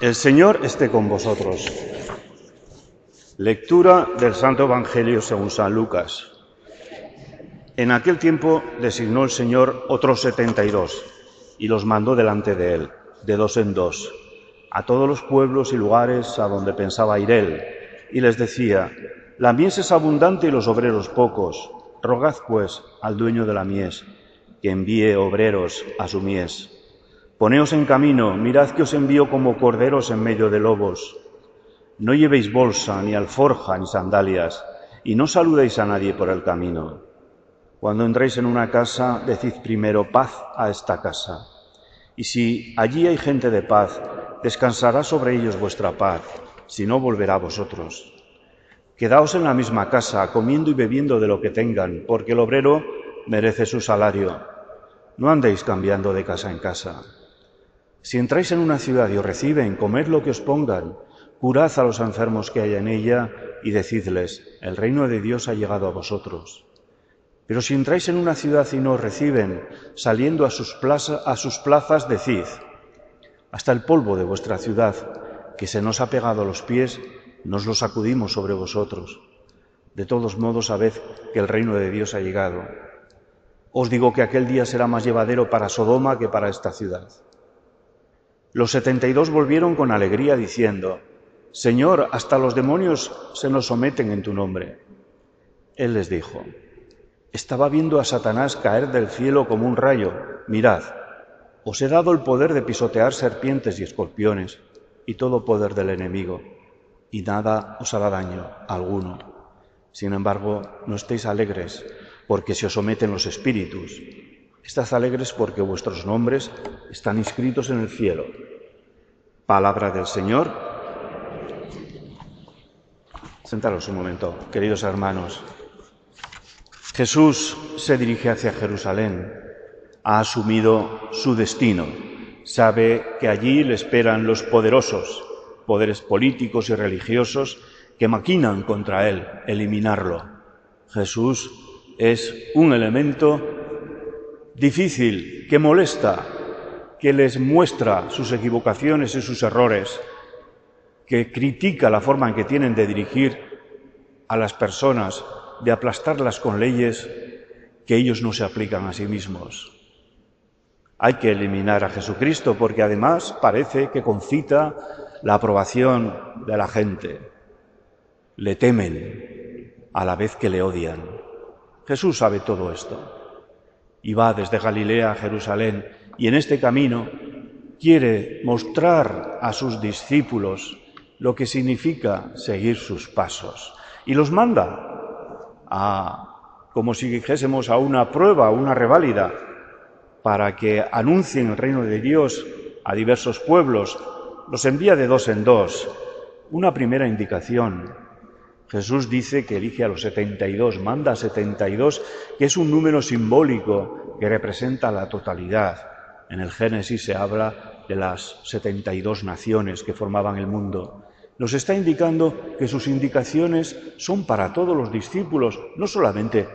El Señor esté con vosotros. Lectura del Santo Evangelio según San Lucas. En aquel tiempo designó el Señor otros setenta y dos y los mandó delante de él, de dos en dos, a todos los pueblos y lugares a donde pensaba ir él, y les decía, la mies es abundante y los obreros pocos, rogad pues al dueño de la mies que envíe obreros a su mies. Poneos en camino, mirad que os envío como corderos en medio de lobos. No llevéis bolsa, ni alforja, ni sandalias, y no saludéis a nadie por el camino. Cuando entréis en una casa, decid primero paz a esta casa. Y si allí hay gente de paz, descansará sobre ellos vuestra paz, si no volverá a vosotros. Quedaos en la misma casa, comiendo y bebiendo de lo que tengan, porque el obrero merece su salario. No andéis cambiando de casa en casa. Si entráis en una ciudad y os reciben, comed lo que os pongan, curad a los enfermos que hay en ella y decidles, el reino de Dios ha llegado a vosotros. Pero si entráis en una ciudad y no os reciben, saliendo a sus, a sus plazas, decid, hasta el polvo de vuestra ciudad, que se nos ha pegado a los pies, nos lo sacudimos sobre vosotros. De todos modos, sabed que el reino de Dios ha llegado. Os digo que aquel día será más llevadero para Sodoma que para esta ciudad. Los setenta y dos volvieron con alegría diciendo, Señor, hasta los demonios se nos someten en tu nombre. Él les dijo, estaba viendo a Satanás caer del cielo como un rayo. Mirad, os he dado el poder de pisotear serpientes y escorpiones y todo poder del enemigo, y nada os hará daño alguno. Sin embargo, no estéis alegres, porque se os someten los espíritus, Estad alegres porque vuestros nombres están inscritos en el cielo. Palabra del Señor. Sentaros un momento, queridos hermanos. Jesús se dirige hacia Jerusalén. Ha asumido su destino. Sabe que allí le esperan los poderosos, poderes políticos y religiosos que maquinan contra él, eliminarlo. Jesús es un elemento difícil, que molesta, que les muestra sus equivocaciones y sus errores, que critica la forma en que tienen de dirigir a las personas, de aplastarlas con leyes que ellos no se aplican a sí mismos. Hay que eliminar a Jesucristo porque además parece que concita la aprobación de la gente. Le temen a la vez que le odian. Jesús sabe todo esto y va desde Galilea a Jerusalén y en este camino quiere mostrar a sus discípulos lo que significa seguir sus pasos y los manda a, como si dijésemos a una prueba, a una reválida, para que anuncien el reino de Dios a diversos pueblos, los envía de dos en dos. Una primera indicación, Jesús dice que elige a los 72, manda a 72, que es un número simbólico que representa la totalidad. En el Génesis se habla de las 72 naciones que formaban el mundo. Nos está indicando que sus indicaciones son para todos los discípulos, no solamente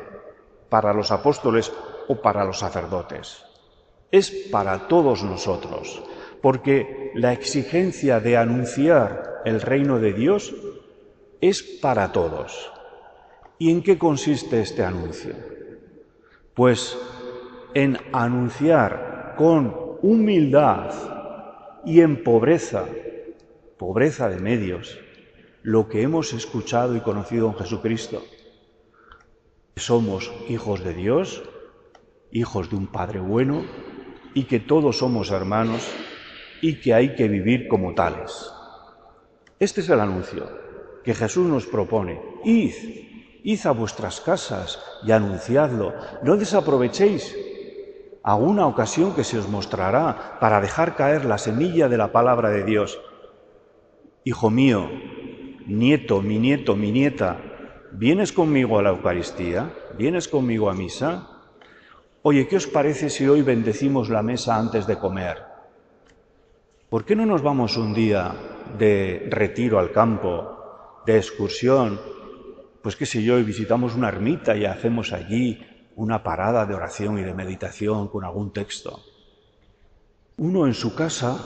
para los apóstoles o para los sacerdotes. Es para todos nosotros, porque la exigencia de anunciar el reino de Dios es para todos. ¿Y en qué consiste este anuncio? Pues en anunciar con humildad y en pobreza, pobreza de medios, lo que hemos escuchado y conocido en Jesucristo. Somos hijos de Dios, hijos de un Padre bueno, y que todos somos hermanos y que hay que vivir como tales. Este es el anuncio que Jesús nos propone. Id, id a vuestras casas y anunciadlo. No desaprovechéis alguna ocasión que se os mostrará para dejar caer la semilla de la palabra de Dios. Hijo mío, nieto, mi nieto, mi nieta, ¿vienes conmigo a la Eucaristía? ¿Vienes conmigo a misa? Oye, ¿qué os parece si hoy bendecimos la mesa antes de comer? ¿Por qué no nos vamos un día de retiro al campo de excursión, pues qué sé yo, y visitamos una ermita y hacemos allí una parada de oración y de meditación con algún texto. Uno en su casa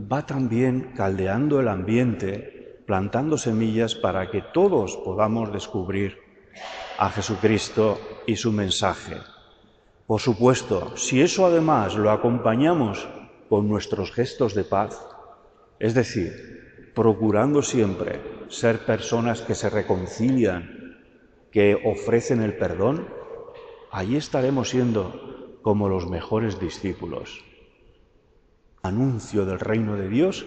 va también caldeando el ambiente, plantando semillas para que todos podamos descubrir a Jesucristo y su mensaje. Por supuesto, si eso además lo acompañamos con nuestros gestos de paz, es decir, procurando siempre ser personas que se reconcilian, que ofrecen el perdón, allí estaremos siendo como los mejores discípulos. Anuncio del reino de Dios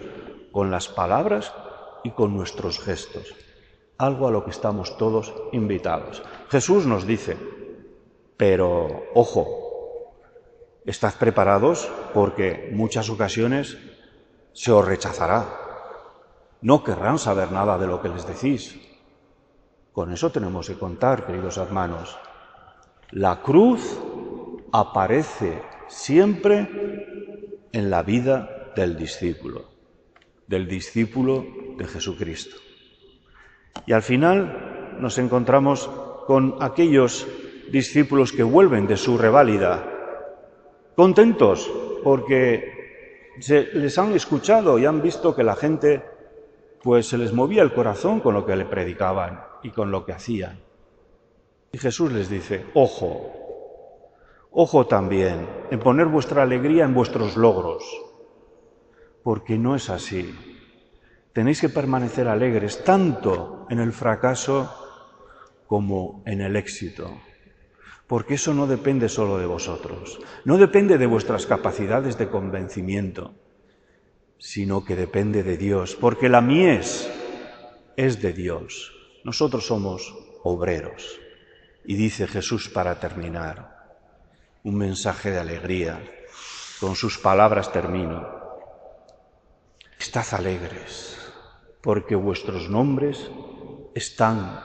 con las palabras y con nuestros gestos, algo a lo que estamos todos invitados. Jesús nos dice, pero ojo, estad preparados porque muchas ocasiones se os rechazará. No querrán saber nada de lo que les decís. Con eso tenemos que contar, queridos hermanos. La cruz aparece siempre en la vida del discípulo, del discípulo de Jesucristo. Y al final nos encontramos con aquellos discípulos que vuelven de su reválida, contentos porque se les han escuchado y han visto que la gente pues se les movía el corazón con lo que le predicaban y con lo que hacían. Y Jesús les dice, ojo, ojo también en poner vuestra alegría en vuestros logros, porque no es así. Tenéis que permanecer alegres tanto en el fracaso como en el éxito porque eso no depende solo de vosotros, no depende de vuestras capacidades de convencimiento, sino que depende de Dios, porque la mies es de Dios. Nosotros somos obreros. Y dice Jesús para terminar, un mensaje de alegría. Con sus palabras termino. Estad alegres, porque vuestros nombres están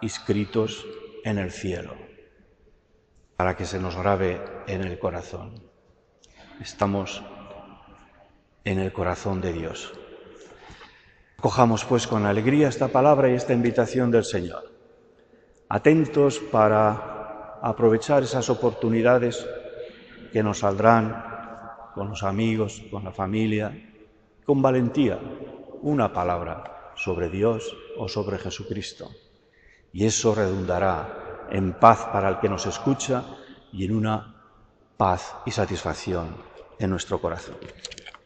inscritos en el cielo para que se nos grabe en el corazón. Estamos en el corazón de Dios. Cojamos pues con alegría esta palabra y esta invitación del Señor, atentos para aprovechar esas oportunidades que nos saldrán con los amigos, con la familia, con valentía, una palabra sobre Dios o sobre Jesucristo. Y eso redundará en paz para el que nos escucha y en una paz y satisfacción en nuestro corazón.